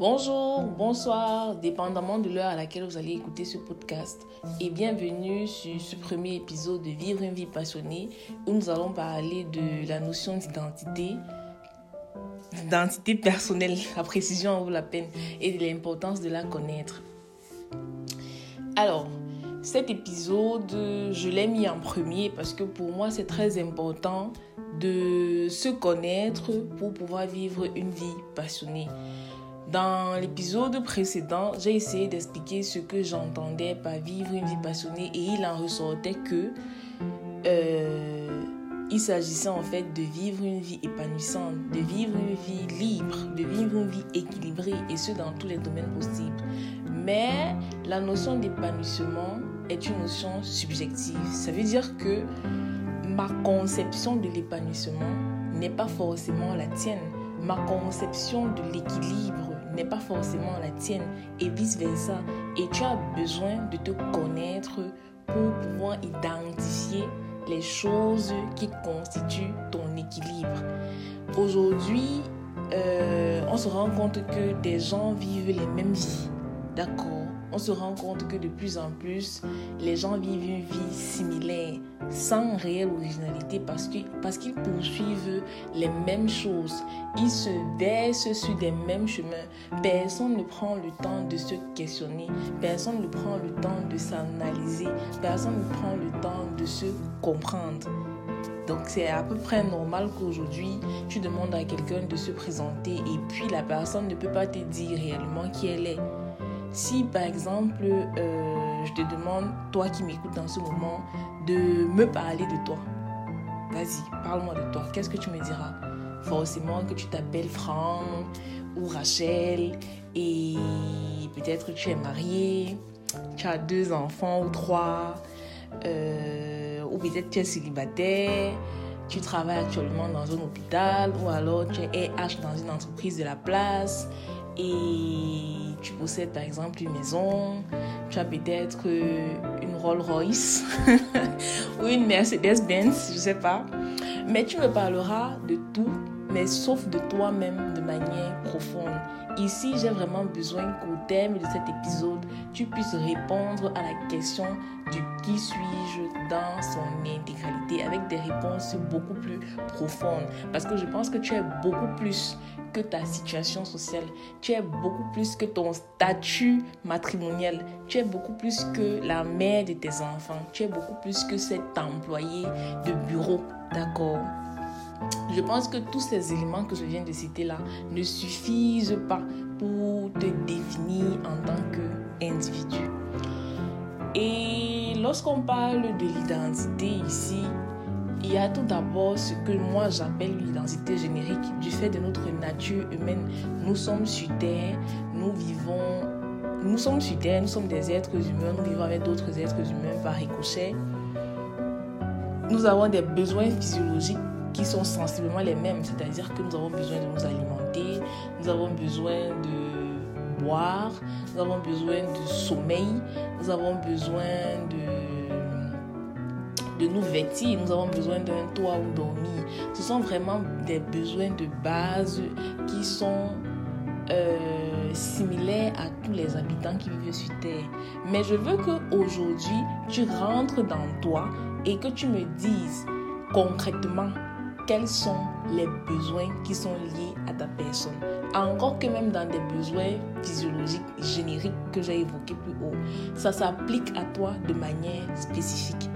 Bonjour, bonsoir, dépendamment de l'heure à laquelle vous allez écouter ce podcast. Et bienvenue sur ce premier épisode de Vivre une vie passionnée où nous allons parler de la notion d'identité, d'identité personnelle, la précision en vaut la peine, et de l'importance de la connaître. Alors, cet épisode, je l'ai mis en premier parce que pour moi, c'est très important de se connaître pour pouvoir vivre une vie passionnée. Dans l'épisode précédent, j'ai essayé d'expliquer ce que j'entendais par vivre une vie passionnée et il en ressortait que euh, il s'agissait en fait de vivre une vie épanouissante, de vivre une vie libre, de vivre une vie équilibrée et ce dans tous les domaines possibles. Mais la notion d'épanouissement est une notion subjective. Ça veut dire que ma conception de l'épanouissement n'est pas forcément la tienne. Ma conception de l'équilibre n'est pas forcément la tienne et vice-versa. Et tu as besoin de te connaître pour pouvoir identifier les choses qui constituent ton équilibre. Aujourd'hui, euh, on se rend compte que des gens vivent les mêmes vies. D'accord on se rend compte que de plus en plus, les gens vivent une vie similaire, sans réelle originalité, parce qu'ils parce poursuivent les mêmes choses. Ils se baissent sur des mêmes chemins. Personne ne prend le temps de se questionner. Personne ne prend le temps de s'analyser. Personne ne prend le temps de se comprendre. Donc c'est à peu près normal qu'aujourd'hui, tu demandes à quelqu'un de se présenter et puis la personne ne peut pas te dire réellement qui elle est. Si par exemple, euh, je te demande, toi qui m'écoutes dans ce moment, de me parler de toi, vas-y, parle-moi de toi. Qu'est-ce que tu me diras? Forcément que tu t'appelles Franck ou Rachel et peut-être tu es marié, tu as deux enfants ou trois, euh, ou peut-être tu es célibataire, tu travailles actuellement dans un hôpital ou alors tu es RH dans une entreprise de la place et tu possèdes par exemple une maison, tu as peut-être euh, une Rolls Royce ou une Mercedes-Benz, je sais pas. Mais tu me parleras de tout, mais sauf de toi-même de manière profonde. Ici, j'ai vraiment besoin qu'au thème de cet épisode, tu puisses répondre à la question du qui suis-je dans son intégralité avec des réponses beaucoup plus profondes. Parce que je pense que tu es beaucoup plus que ta situation sociale. Tu es beaucoup plus que ton statut matrimonial. Tu es beaucoup plus que la mère de tes enfants. Tu es beaucoup plus que cet employé de bureau. D'accord? Je pense que tous ces éléments que je viens de citer là ne suffisent pas pour te définir en tant qu'individu. Et lorsqu'on parle de l'identité ici, il y a tout d'abord ce que moi j'appelle l'identité générique du fait de notre nature humaine. Nous sommes sur Terre, nous vivons, nous sommes sur Terre, nous sommes des êtres humains, nous vivons avec d'autres êtres humains par ricochet. Nous avons des besoins physiologiques qui sont sensiblement les mêmes, c'est-à-dire que nous avons besoin de nous alimenter, nous avons besoin de boire, nous avons besoin de sommeil, nous avons besoin de, de nous vêtir, nous avons besoin d'un toit où dormir. Ce sont vraiment des besoins de base qui sont euh, similaires à tous les habitants qui vivent sur Terre. Mais je veux qu'aujourd'hui, tu rentres dans toi et que tu me dises concrètement quels sont les besoins qui sont liés à ta personne. Encore que même dans des besoins physiologiques génériques que j'ai évoqués plus haut, ça s'applique à toi de manière spécifique.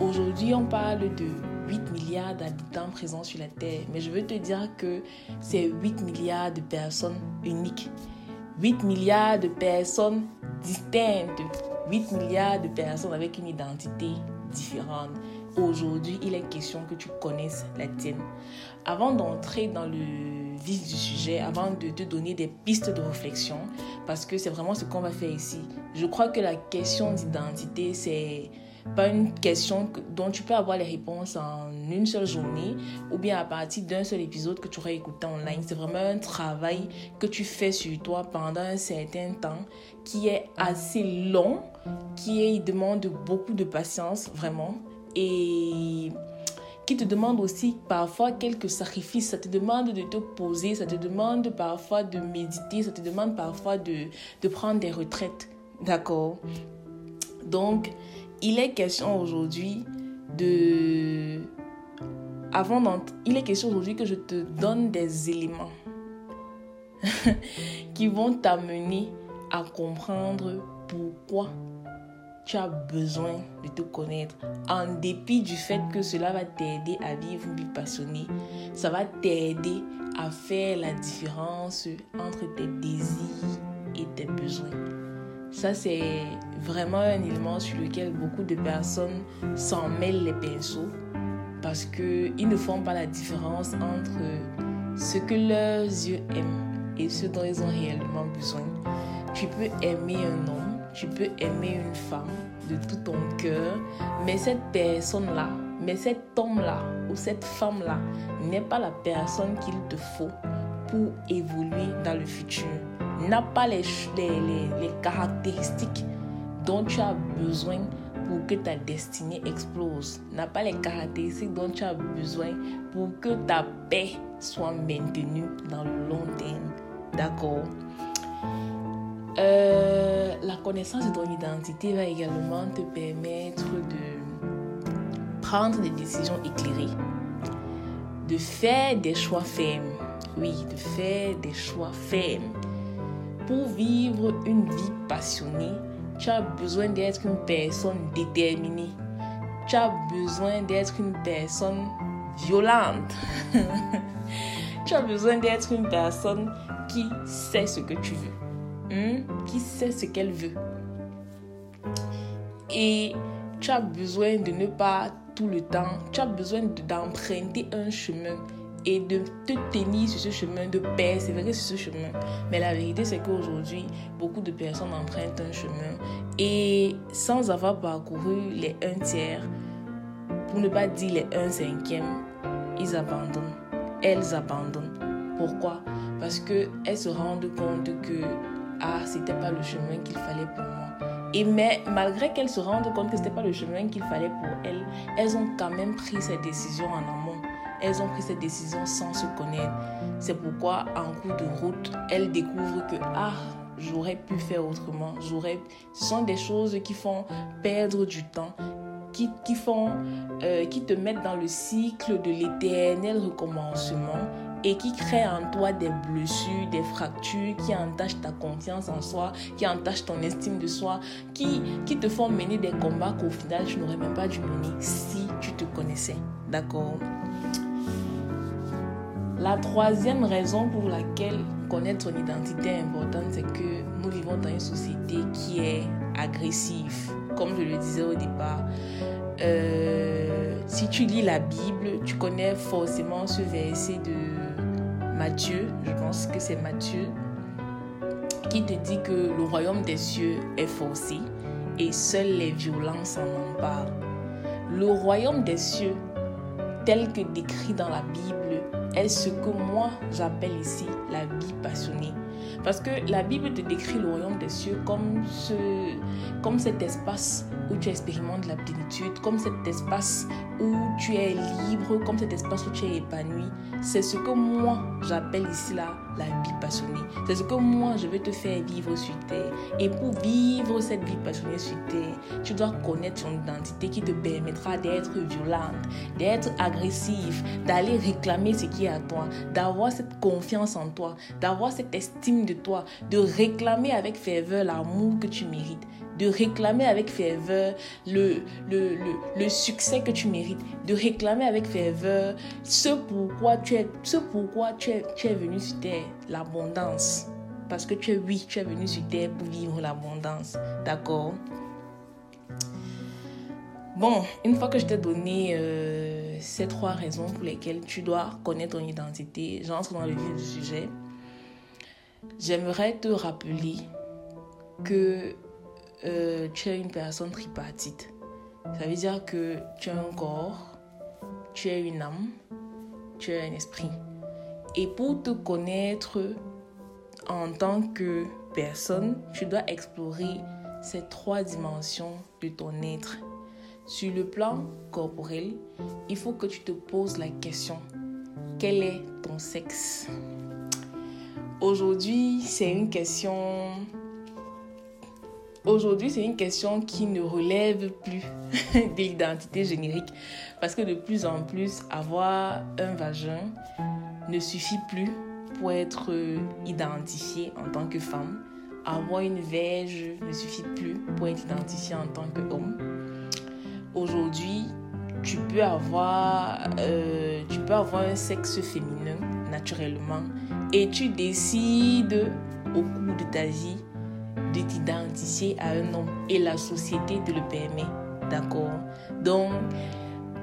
Aujourd'hui, on parle de 8 milliards d'habitants présents sur la Terre, mais je veux te dire que c'est 8 milliards de personnes uniques. 8 milliards de personnes distinctes. 8 milliards de personnes avec une identité différente aujourd'hui, il est question que tu connaisses la tienne. Avant d'entrer dans le vif du sujet, avant de te donner des pistes de réflexion, parce que c'est vraiment ce qu'on va faire ici, je crois que la question d'identité, c'est pas une question dont tu peux avoir les réponses en une seule journée ou bien à partir d'un seul épisode que tu aurais écouté en ligne. C'est vraiment un travail que tu fais sur toi pendant un certain temps qui est assez long, qui demande beaucoup de patience, vraiment et qui te demande aussi parfois quelques sacrifices. Ça te demande de te poser, ça te demande parfois de méditer, ça te demande parfois de, de prendre des retraites. D'accord? Donc, il est question aujourd'hui de... Avant il est question aujourd'hui que je te donne des éléments qui vont t'amener à comprendre pourquoi tu as besoin de te connaître. En dépit du fait que cela va t'aider à vivre une vie passionnée, ça va t'aider à faire la différence entre tes désirs et tes besoins. Ça, c'est vraiment un élément sur lequel beaucoup de personnes s'en mêlent les pinceaux parce qu'ils ne font pas la différence entre ce que leurs yeux aiment et ce dont ils ont réellement besoin. Tu peux aimer un homme tu peux aimer une femme de tout ton cœur, mais cette personne-là, mais cet homme-là ou cette femme-là n'est pas la personne qu'il te faut pour évoluer dans le futur. N'a pas les, les, les, caractéristiques dont tu as besoin pour que ta destinée explose. N'a pas les caractéristiques dont tu as besoin pour que ta paix soit maintenue dans le long terme. D'accord? Euh, la connaissance de ton identité va également te permettre de prendre des décisions éclairées, de faire des choix fermes. Oui, de faire des choix fermes. Pour vivre une vie passionnée, tu as besoin d'être une personne déterminée. Tu as besoin d'être une personne violente. tu as besoin d'être une personne qui sait ce que tu veux. Qui sait ce qu'elle veut. Et tu as besoin de ne pas tout le temps, tu as besoin d'emprunter un chemin et de te tenir sur ce chemin, de persévérer sur ce chemin. Mais la vérité, c'est qu'aujourd'hui, beaucoup de personnes empruntent un chemin et sans avoir parcouru les un tiers, pour ne pas dire les un cinquième, ils abandonnent. Elles abandonnent. Pourquoi? Parce qu'elles se rendent compte que ah, c'était pas le chemin qu'il fallait pour moi. Et mais malgré qu'elles se rendent compte que c'était pas le chemin qu'il fallait pour elles, elles ont quand même pris cette décision en amont. Elles ont pris cette décision sans se connaître. C'est pourquoi en cours de route, elles découvrent que ah, j'aurais pu faire autrement. J'aurais. Ce sont des choses qui font perdre du temps, qui, qui font, euh, qui te mettent dans le cycle de l'éternel recommencement et qui crée en toi des blessures, des fractures, qui entachent ta confiance en soi, qui entachent ton estime de soi, qui, qui te font mener des combats qu'au final tu n'aurais même pas dû mener si tu te connaissais. D'accord? La troisième raison pour laquelle connaître son identité est importante, c'est que nous vivons dans une société qui est agressive. Comme je le disais au départ, euh, si tu lis la Bible, tu connais forcément ce verset de Matthieu, je pense que c'est Matthieu, qui te dit que le royaume des cieux est forcé et seuls les violences en emparent. Le royaume des cieux, tel que décrit dans la Bible, est ce que moi j'appelle ici la vie passionnée. Parce que la Bible te décrit le royaume des cieux comme, ce, comme cet espace où tu expérimentes la plénitude, comme cet espace où tu es libre, comme cet espace où tu es épanoui. C'est ce que moi j'appelle ici là la vie passionnée. C'est ce que moi je veux te faire vivre sur terre. Et pour vivre cette vie passionnée sur terre, tu dois connaître ton identité qui te permettra d'être violente, d'être agressif, d'aller réclamer ce qui est à toi, d'avoir cette confiance en toi, d'avoir cette estime de toi, de réclamer avec ferveur l'amour que tu mérites, de réclamer avec ferveur le, le, le, succès que tu mérites, de réclamer avec ferveur ce pourquoi tu es, ce pourquoi tu es, tu es venu sur terre, l'abondance. Parce que tu es, oui, tu es venu sur terre pour vivre l'abondance. D'accord? Bon, une fois que je t'ai donné euh, ces trois raisons pour lesquelles tu dois connaître ton identité, j'entre dans le vif du sujet j'aimerais te rappeler que euh, tu es une personne tripartite. Ça veut dire que tu as un corps, tu es une âme, tu es un esprit. Et pour te connaître en tant que personne, tu dois explorer ces trois dimensions de ton être. sur le plan corporel, il faut que tu te poses la question, quel est ton sexe? Aujourd'hui, c'est une question Aujourd'hui, c'est une question qui ne relève plus de l'identité générique parce que de plus en plus, avoir un vagin ne suffit plus pour être identifié en tant que femme. Avoir une verge ne suffit plus pour être identifié en tant qu'homme. Aujourd'hui, tu peux avoir, euh, tu peux avoir un sexe féminin naturellement et tu décides au cours de ta vie de t'identifier à un homme et la société te le permet. D'accord? Donc,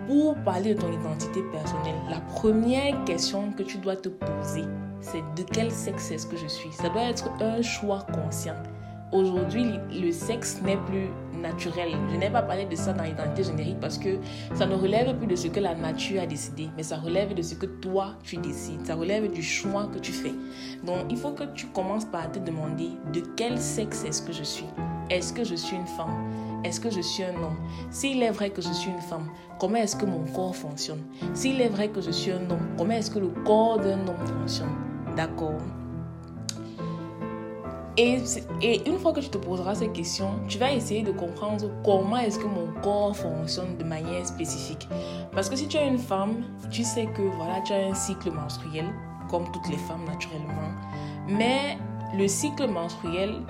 pour parler de ton identité personnelle, la première question que tu dois te poser, c'est de quel sexe est-ce que je suis? Ça doit être un choix conscient. Aujourd'hui, le sexe n'est plus Je n'ai pas parlé de ça dans l'identité générique parce que ça ne relève plus de ce que la nature a décidé, mais ça relève de ce que toi tu décides. Ça relève du choix que tu fais. Donc, il faut que tu commences par te demander de quel sexe est-ce que je suis. Est-ce que je suis une femme? Est-ce que je suis un homme? S'il est vrai que je suis une femme, comment est-ce que mon corps fonctionne? S'il est vrai que je suis un homme, comment est-ce que le corps d'un homme fonctionne? D'accord et, une fois que tu te poseras ces questions, tu vas essayer de comprendre comment est-ce que mon corps fonctionne de manière spécifique. Parce que si tu es une femme, tu sais que voilà, tu as un cycle menstruel, comme toutes les femmes naturellement. Mais le cycle menstruel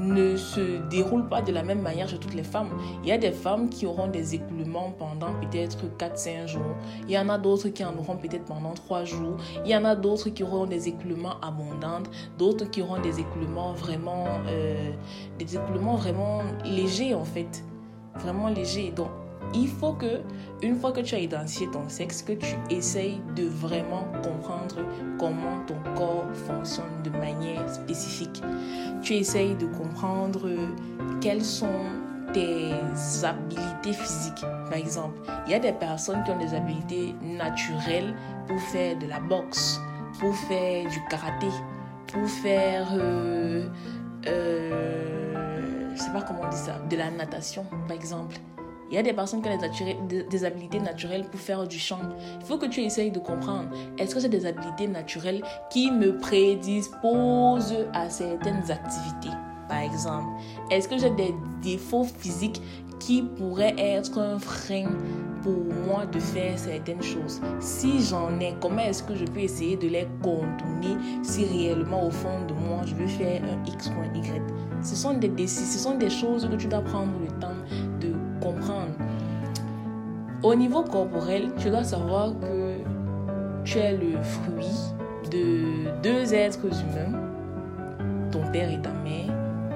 ne se déroule pas de la même manière chez toutes les femmes. Il y a des femmes qui auront des écoulements pendant peut-être 4-5 jours. Il y en a d'autres qui en auront peut-être pendant 3 jours. Il y en a d'autres qui auront des écoulements abondants, d'autres qui auront des écoulements vraiment, euh, des écoulements vraiment légers en fait. Vraiment légers. Donc, il faut que, une fois que tu as identifié ton sexe, que tu essayes de vraiment comprendre comment ton corps fonctionne de manière spécifique. Tu essayes de comprendre quelles sont tes habilités physiques. Par exemple, il y a des personnes qui ont des habilités naturelles pour faire de la boxe, pour faire du karaté, pour faire, euh, euh, je sais pas comment on dit ça, de la natation, par exemple. Il y a des personnes qui ont des, habilités naturelles pour faire du chant. Il faut que tu essayes de comprendre. Est-ce que c'est des habilités naturelles qui me prédisposent à certaines activités? Par exemple, est-ce que j'ai des défauts physiques qui pourraient être un frein pour moi de faire certaines choses? Si j'en ai, comment est-ce que je peux essayer de les contourner si réellement au fond de moi je veux faire un X ou un Y? Ce sont des, ce sont des choses que tu dois prendre le temps comprendre. Au niveau corporel, tu dois savoir que tu es le fruit de deux êtres humains, ton père et ta mère,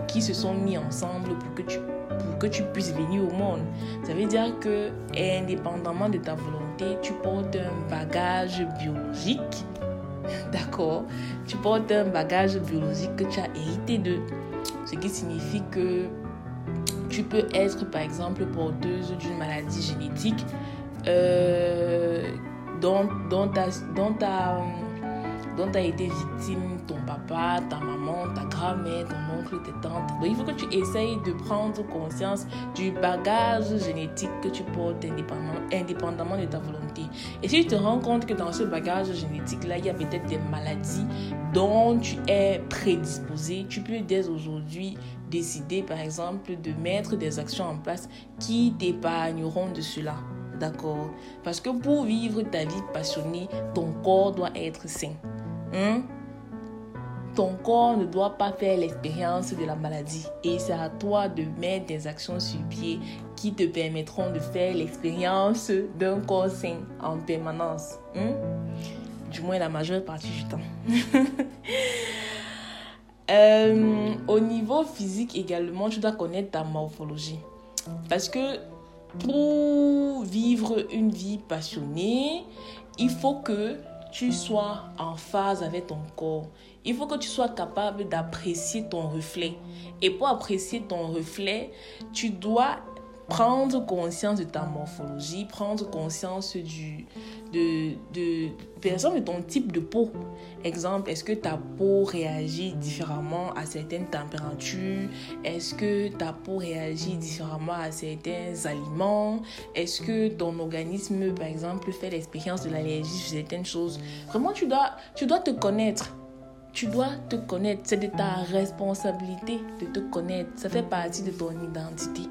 qui se sont mis ensemble pour que tu, pour que tu puisses venir au monde. Ça veut dire que, indépendamment de ta volonté, tu portes un bagage biologique. D'accord? Tu portes un bagage biologique que tu as hérité de. Ce qui signifie que tu peux être par exemple porteuse d'une maladie génétique euh, dont, dont, dont, dont a été victime papa, ta maman, ta grand-mère, ton oncle, tes tantes. Donc il faut que tu essayes de prendre conscience du bagage génétique que tu portes indépendamment, de ta volonté. Et si tu te rends compte que dans ce bagage génétique-là, il y a peut-être des maladies dont tu es prédisposé, tu peux dès aujourd'hui décider par exemple de mettre des actions en place qui t'épargneront de cela. D'accord? Parce que pour vivre ta vie passionnée, ton corps doit être sain. Hein? Ton corps ne doit pas faire l'expérience de la maladie. Et c'est à toi de mettre des actions sur pied qui te permettront de faire l'expérience d'un corps sain en permanence. Hein? Du moins la majeure partie du temps. Euh, au niveau physique également, tu dois connaître ta morphologie. Parce que pour vivre une vie passionnée, il faut que tu sois en phase avec ton corps. Il faut que tu sois capable d'apprécier ton reflet. Et pour apprécier ton reflet, tu dois prendre conscience de ta morphologie, prendre conscience du, de, de, de ton type de peau. Exemple, est-ce que ta peau réagit différemment à certaines températures? Est-ce que ta peau réagit différemment à certains aliments? Est-ce que ton organisme, par exemple, fait l'expérience de l'allergie sur certaines choses? Vraiment, tu dois, tu dois te connaître. Tu dois te connaître. C'est de ta responsabilité de te connaître. Ça fait partie de ton identité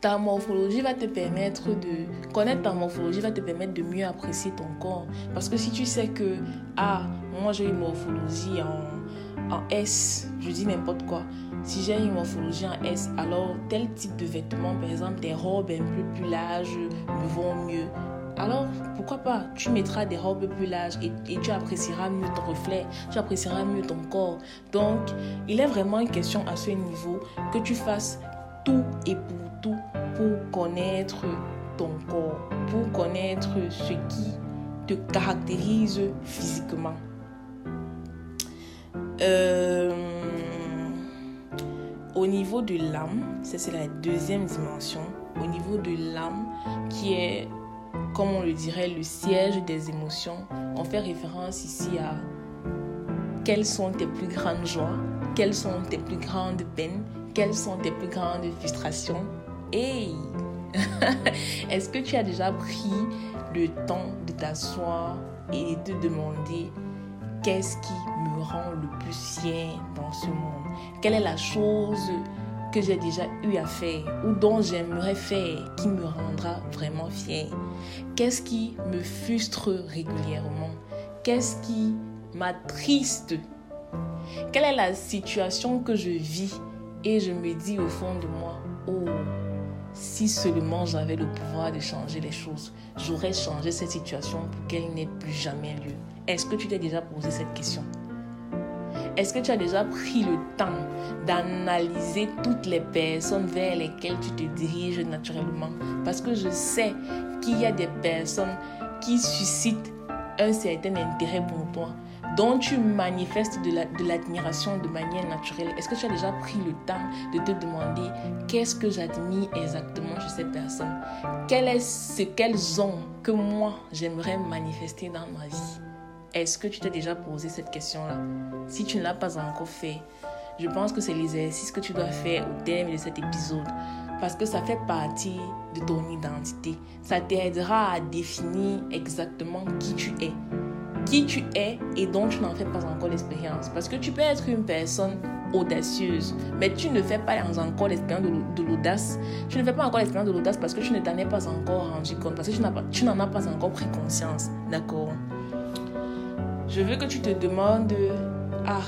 ta morphologie va te permettre de connaître ta morphologie va te permettre de mieux apprécier ton corps parce que si tu sais que ah moi j'ai une morphologie en, en S je dis n'importe quoi si j'ai une morphologie en S alors tel type de vêtements par exemple des robes un peu plus larges me vont mieux alors pourquoi pas? Tu mettras des robes plus larges et, tu apprécieras mieux ton reflet, tu apprécieras mieux ton corps. Donc il est vraiment une question à ce niveau que tu fasses tout et pour tout pour connaître ton corps, pour connaître ce qui te caractérise physiquement. Euh, au niveau de l'âme, c'est la deuxième dimension, au niveau de l'âme qui est, comme on le dirait, le siège des émotions, on fait référence ici à quelles sont tes plus grandes joies, quelles sont tes plus grandes peines, quelles sont tes plus grandes frustrations. Hey! Est-ce que tu as déjà pris le temps de t'asseoir et de demander qu'est-ce qui me rend le plus fier dans ce monde? Quelle est la chose que j'ai déjà eu à faire ou dont j'aimerais faire qui me rendra vraiment fier Qu'est-ce qui me frustre régulièrement? Qu'est-ce qui m'attriste? Quelle est la situation que je vis? Et je me dis au fond de moi, oh, si seulement j'avais le pouvoir de changer les choses, j'aurais changé cette situation pour qu'elle n'ait plus jamais lieu. Est-ce que tu t'es déjà posé cette question? Est-ce que tu as déjà pris le temps d'analyser toutes les personnes vers lesquelles tu te diriges naturellement? Parce que je sais qu'il y a des personnes qui suscitent un certain intérêt pour toi dont tu manifestes de l'admiration de, manière naturelle, est-ce que tu as déjà pris le temps de te demander qu'est-ce que j'admire exactement chez ces personnes Quel est ce qu'elles ont que moi j'aimerais manifester dans ma vie? Est-ce que tu t'es déjà posé cette question-là? Si tu ne l'as pas encore fait, je pense que c'est l'exercice que tu dois faire au terme de cet épisode parce que ça fait partie de ton identité. Ça t'aidera à définir exactement qui tu es qui tu es et dont tu n'en fais pas encore l'expérience. Parce que tu peux être une personne audacieuse, mais tu ne fais pas encore l'expérience de l'audace. Tu ne fais pas encore l'expérience de l'audace parce que tu ne t'en es pas encore rendu compte, parce que tu n'en as pas encore pris conscience. D'accord? Je veux que tu te demandes, ah,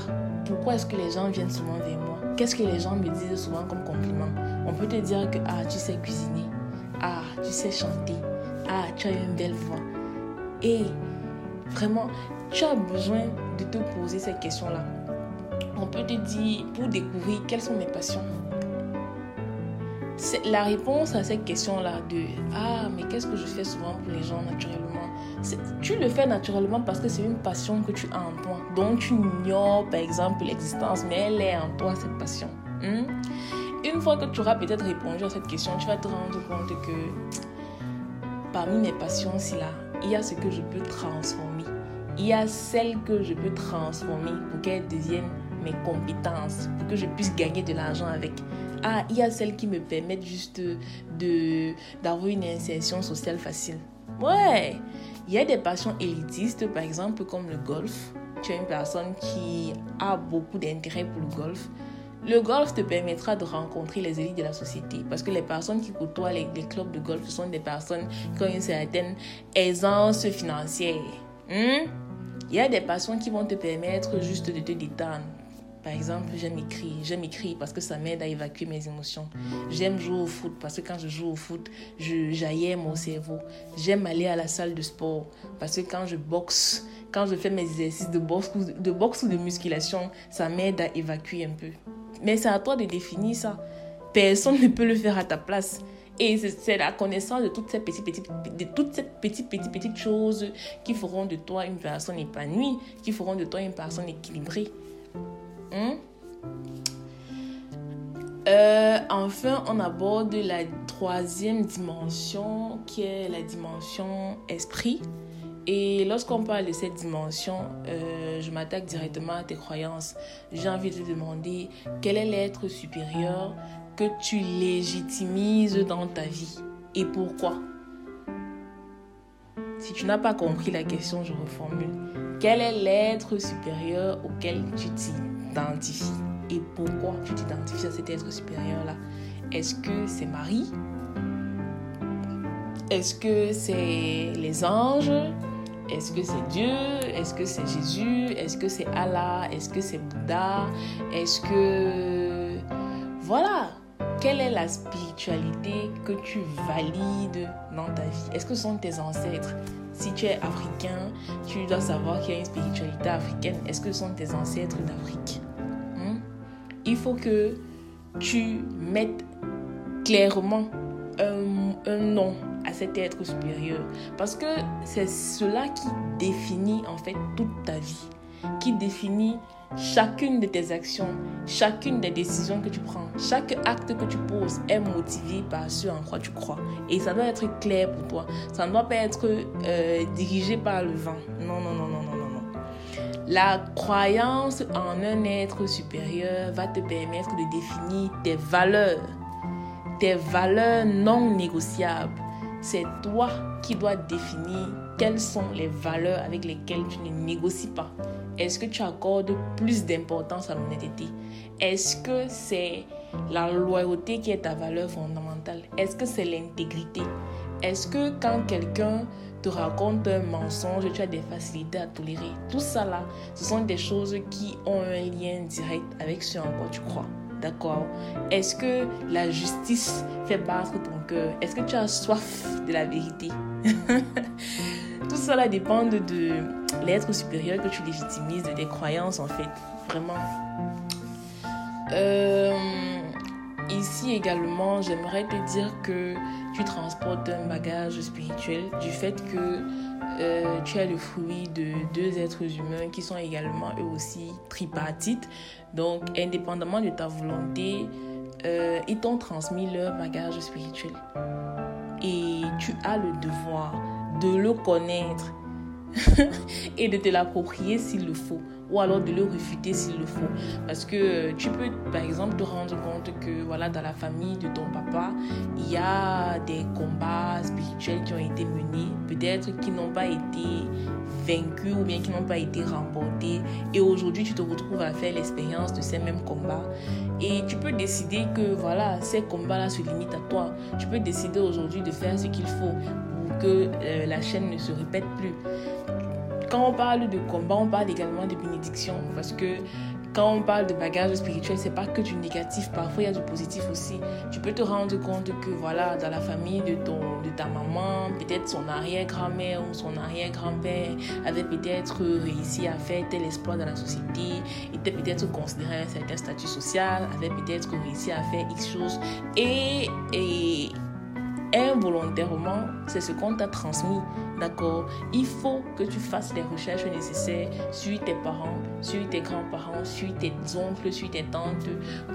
pourquoi est-ce que les gens viennent souvent vers moi? Qu'est-ce que les gens me disent souvent comme compliment? On peut te dire que, ah, tu sais cuisiner, ah, tu sais chanter, ah, tu as une belle voix. Et Vraiment, tu as besoin de te poser cette question-là. On peut te dire, pour découvrir quelles sont mes passions. La réponse à cette question-là de Ah, mais qu'est-ce que je fais souvent pour les gens naturellement? Tu le fais naturellement parce que c'est une passion que tu as en toi, dont tu ignores par exemple l'existence, mais elle est en toi, cette passion. Hmm? Une fois que tu auras peut-être répondu à cette question, tu vas te rendre compte que parmi mes passions, c'est là, il y a ce que je peux transformer. Il y a celle que je peux transformer pour qu'elle devienne mes compétences, pour que je puisse gagner de l'argent avec. Ah, il y a celles qui me permettent juste de d'avoir une insertion sociale facile. Ouais, il y a des passions élitistes, par exemple comme le golf. Tu es une personne qui a beaucoup d'intérêt pour le golf. Le golf te permettra de rencontrer les élites de la société parce que les personnes qui côtoient les, clubs de golf sont des personnes qui ont une certaine aisance financière. Hmm? Il y a des passions qui vont te permettre juste de te détendre. Par exemple, j'aime écrire. J'aime écrire parce que ça m'aide à évacuer mes émotions. J'aime jouer au foot parce que quand je joue au foot, j'aille mon cerveau. J'aime aller à la salle de sport parce que quand je boxe, quand je fais mes exercices de boxe, ou de musculation, ça m'aide à évacuer un peu. Mais c'est à toi de définir ça. Personne ne peut le faire à ta place. Et c'est la connaissance de toutes ces petites choses qui feront de toi une personne épanouie, qui feront de toi une personne équilibrée. Hein? Euh, enfin, on aborde la troisième dimension qui est la dimension esprit. Et lorsqu'on parle de cette dimension, euh, je m'attaque directement à tes croyances. J'ai envie de te demander quel est l'être supérieur que tu légitimises dans ta vie et pourquoi? Si tu n'as pas compris la question, je reformule. Quel est l'être supérieur auquel tu t'identifies. Et pourquoi tu t'identifies à cet être supérieur-là? Est-ce que c'est Marie? Est-ce que c'est les anges? Est-ce que c'est Dieu? Est-ce que c'est Jésus? Est-ce que c'est Allah? Est-ce que c'est Bouddha? Est-ce que... Voilà. Quelle est la spiritualité que tu valides dans ta vie? Est-ce que ce sont tes ancêtres? Si tu es africain, tu dois savoir qu'il y a une spiritualité africaine. Est-ce que ce sont tes ancêtres d'Afrique? Hmm? Il faut que tu mettes clairement un, un nom à cet être supérieur. Parce que c'est cela qui définit en fait toute ta vie, qui définit chacune de tes actions, chacune des décisions que tu prends, chaque acte que tu poses est motivé par ce en quoi tu crois. Et ça doit être clair pour toi. Ça ne doit pas être euh, dirigé par le vent. Non, non, non, non, non, non, non. La croyance en un être supérieur va te permettre de définir tes valeurs, tes valeurs non négociables c'est toi qui dois définir quelles sont les valeurs avec lesquelles tu ne négocies pas. Est-ce que tu accordes plus d'importance à l'honnêteté? Est-ce que c'est la loyauté qui est ta valeur fondamentale? Est-ce que c'est l'intégrité? Est-ce que quand quelqu'un te raconte un mensonge, tu as des facilités à tolérer? Tout ça là, ce sont des choses qui ont un lien direct avec ce en quoi tu crois. D'accord Est-ce que la justice fait battre ton cœur? Est-ce que tu as soif de la vérité? Tout cela dépend de l'être supérieur que tu légitimises, de tes croyances en fait. Vraiment. Euh, ici également, j'aimerais te dire que tu transportes un bagage spirituel du fait que euh, tu es le fruit de deux êtres humains qui sont également eux aussi tripartites. Donc, indépendamment de ta volonté, euh, ils t'ont transmis leur bagage spirituel. Et tu as le devoir de le connaître et de te l'approprier s'il le faut ou alors de le refuter s'il le faut. Parce que euh, tu peux, par exemple, te rendre compte que voilà, dans la famille de ton papa, il y a des combats spirituels qui ont été menés, peut-être qui n'ont pas été vaincus ou bien qui n'ont pas été remportés. Et aujourd'hui, tu te retrouves à faire l'expérience de ces mêmes combats. Et tu peux décider que voilà, ces combats-là se limitent à toi. Tu peux décider aujourd'hui de faire ce qu'il faut pour que euh, la chaîne ne se répète plus quand on parle de combat, on parle également de bénédiction. Parce que quand on parle de bagage spirituel, c'est pas que du négatif. Parfois, il y a du positif aussi. Tu peux te rendre compte que, voilà, dans la famille de, ton, de ta maman, peut-être son arrière-grand-mère ou son arrière-grand-père avait peut-être réussi à faire tel exploit dans la société, était peut-être considéré un certain statut social, avait peut-être réussi à faire X choses. Et, et involontairement, c'est ce qu'on t'a transmis. D'accord? Il faut que tu fasses les recherches nécessaires sur tes parents, sur tes grands-parents, sur tes oncles, sur tes tantes,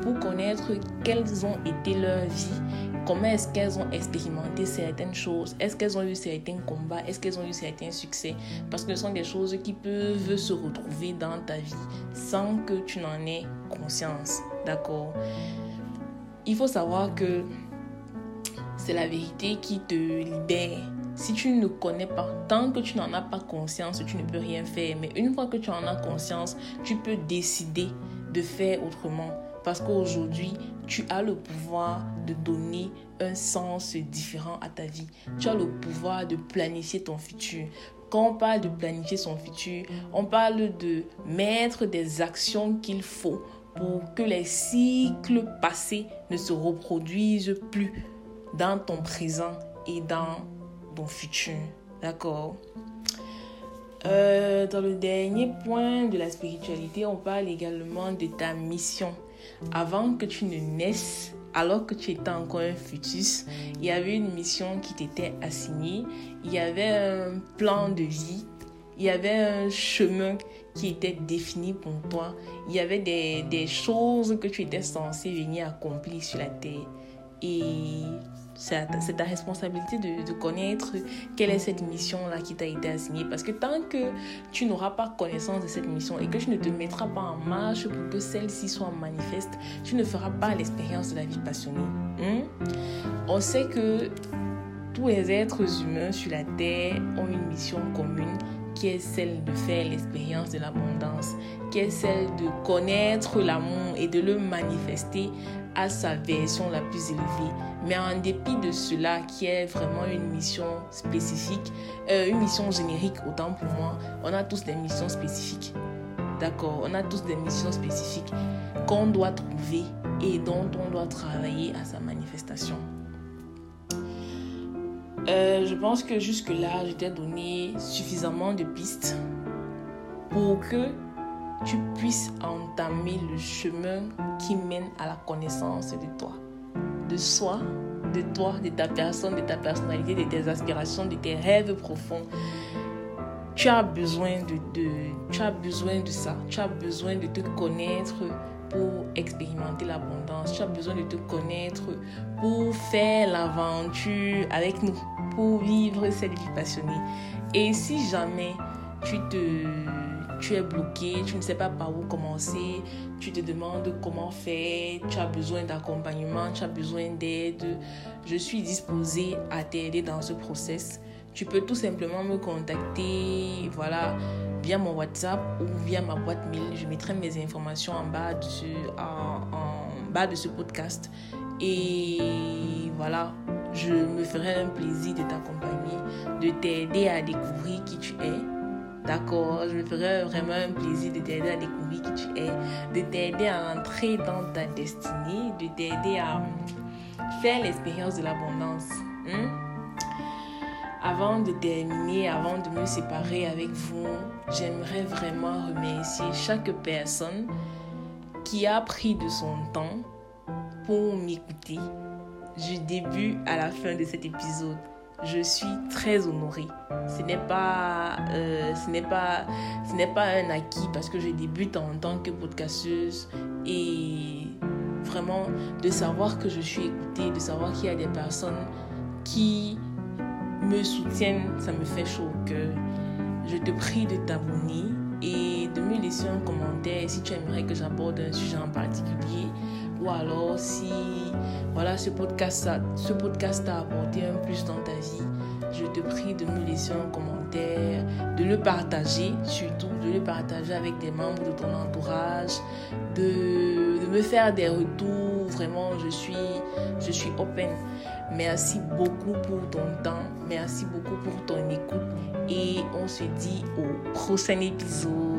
pour connaître quelles ont été leurs vies, comment est-ce qu'elles ont expérimenté certaines choses, est-ce qu'elles ont eu certains combats, est-ce qu'elles ont eu certains succès? Parce que ce sont des choses qui peuvent se retrouver dans ta vie sans que tu n'en aies conscience. D'accord? Il faut savoir que c'est la vérité qui te libère. Si tu ne connais pas, tant que tu n'en as pas conscience, tu ne peux rien faire. Mais une fois que tu en as conscience, tu peux décider de faire autrement. Parce qu'aujourd'hui, tu as le pouvoir de donner un sens différent à ta vie. Tu as le pouvoir de planifier ton futur. Quand on parle de planifier son futur, on parle de mettre des actions qu'il faut pour que les cycles passés ne se reproduisent plus dans ton présent et dans ton futur. D'accord? Euh, Dans le dernier point de la spiritualité, on parle également de ta mission. Avant que tu ne naisses, alors que tu étais encore un fœtus, il y avait une mission qui t'était assignée, il y avait un plan de vie, il y avait un chemin qui était défini pour toi, il y avait des, des choses que tu étais censé venir accomplir sur la terre. Et c'est ta, responsabilité de, connaître quelle est cette mission-là qui t'a été assignée. Parce que tant que tu n'auras pas connaissance de cette mission et que tu ne te mettras pas en marche pour que celle-ci soit manifeste, tu ne feras pas l'expérience de la vie passionnée. Hein? On sait que tous les êtres humains sur la Terre ont une mission commune qui est celle de faire l'expérience de l'abondance, qui est celle de connaître l'amour et de le manifester à sa version la plus élevée. Mais en dépit de cela, qui est vraiment une mission spécifique, euh, une mission générique autant pour moi, on a tous des missions spécifiques. D'accord On a tous des missions spécifiques qu'on doit trouver et dont on doit travailler à sa manifestation. Euh, je pense que jusque-là, je donné suffisamment de pistes pour que tu puisses entamer le chemin qui mène à la connaissance de toi, de soi, de toi, de ta personne, de ta personnalité, de tes aspirations, de tes rêves profonds. Tu as besoin de, tu as besoin de ça. Tu as besoin de te connaître pour expérimenter l'abondance. Tu as besoin de te connaître pour faire l'aventure avec nous, pour vivre cette vie passionnée. Et si jamais tu te tu es bloqué, tu ne sais pas par où commencer, tu te demandes comment faire, tu as besoin d'accompagnement, tu as besoin d'aide, je suis disposée à t'aider dans ce process. Tu peux tout simplement me contacter, voilà, via mon WhatsApp ou via ma boîte mail. Je mettrai mes informations en bas de ce, en bas de ce podcast. Et voilà, je me ferai un plaisir de t'accompagner, de t'aider à découvrir qui tu es D'accord, je me ferai vraiment un plaisir de t'aider à découvrir qui tu es, de t'aider à entrer dans ta destinée, de t'aider à faire l'expérience de l'abondance. Hein? Avant de terminer, avant de me séparer avec vous, j'aimerais vraiment remercier chaque personne qui a pris de son temps pour m'écouter du début à la fin de cet épisode je suis très honorée. Ce n'est pas, euh, pas, ce n'est pas un acquis parce que je débute en tant que podcasteuse et vraiment de savoir que je suis écoutée, de savoir qu'il y a des personnes qui me soutiennent, ça me fait chaud au cœur. Je te prie de t'abonner et de me laisser un commentaire si tu aimerais que j'aborde un sujet en particulier ou alors si voilà ce podcast ce podcast t'a apporté un plus dans ta vie je te prie de me laisser un commentaire de le partager surtout de le partager avec des membres de ton entourage de, de me faire des retours. Vraiment je suis je suis open merci beaucoup pour ton temps. Merci beaucoup pour ton écoute. Et on se dit au prochain épisode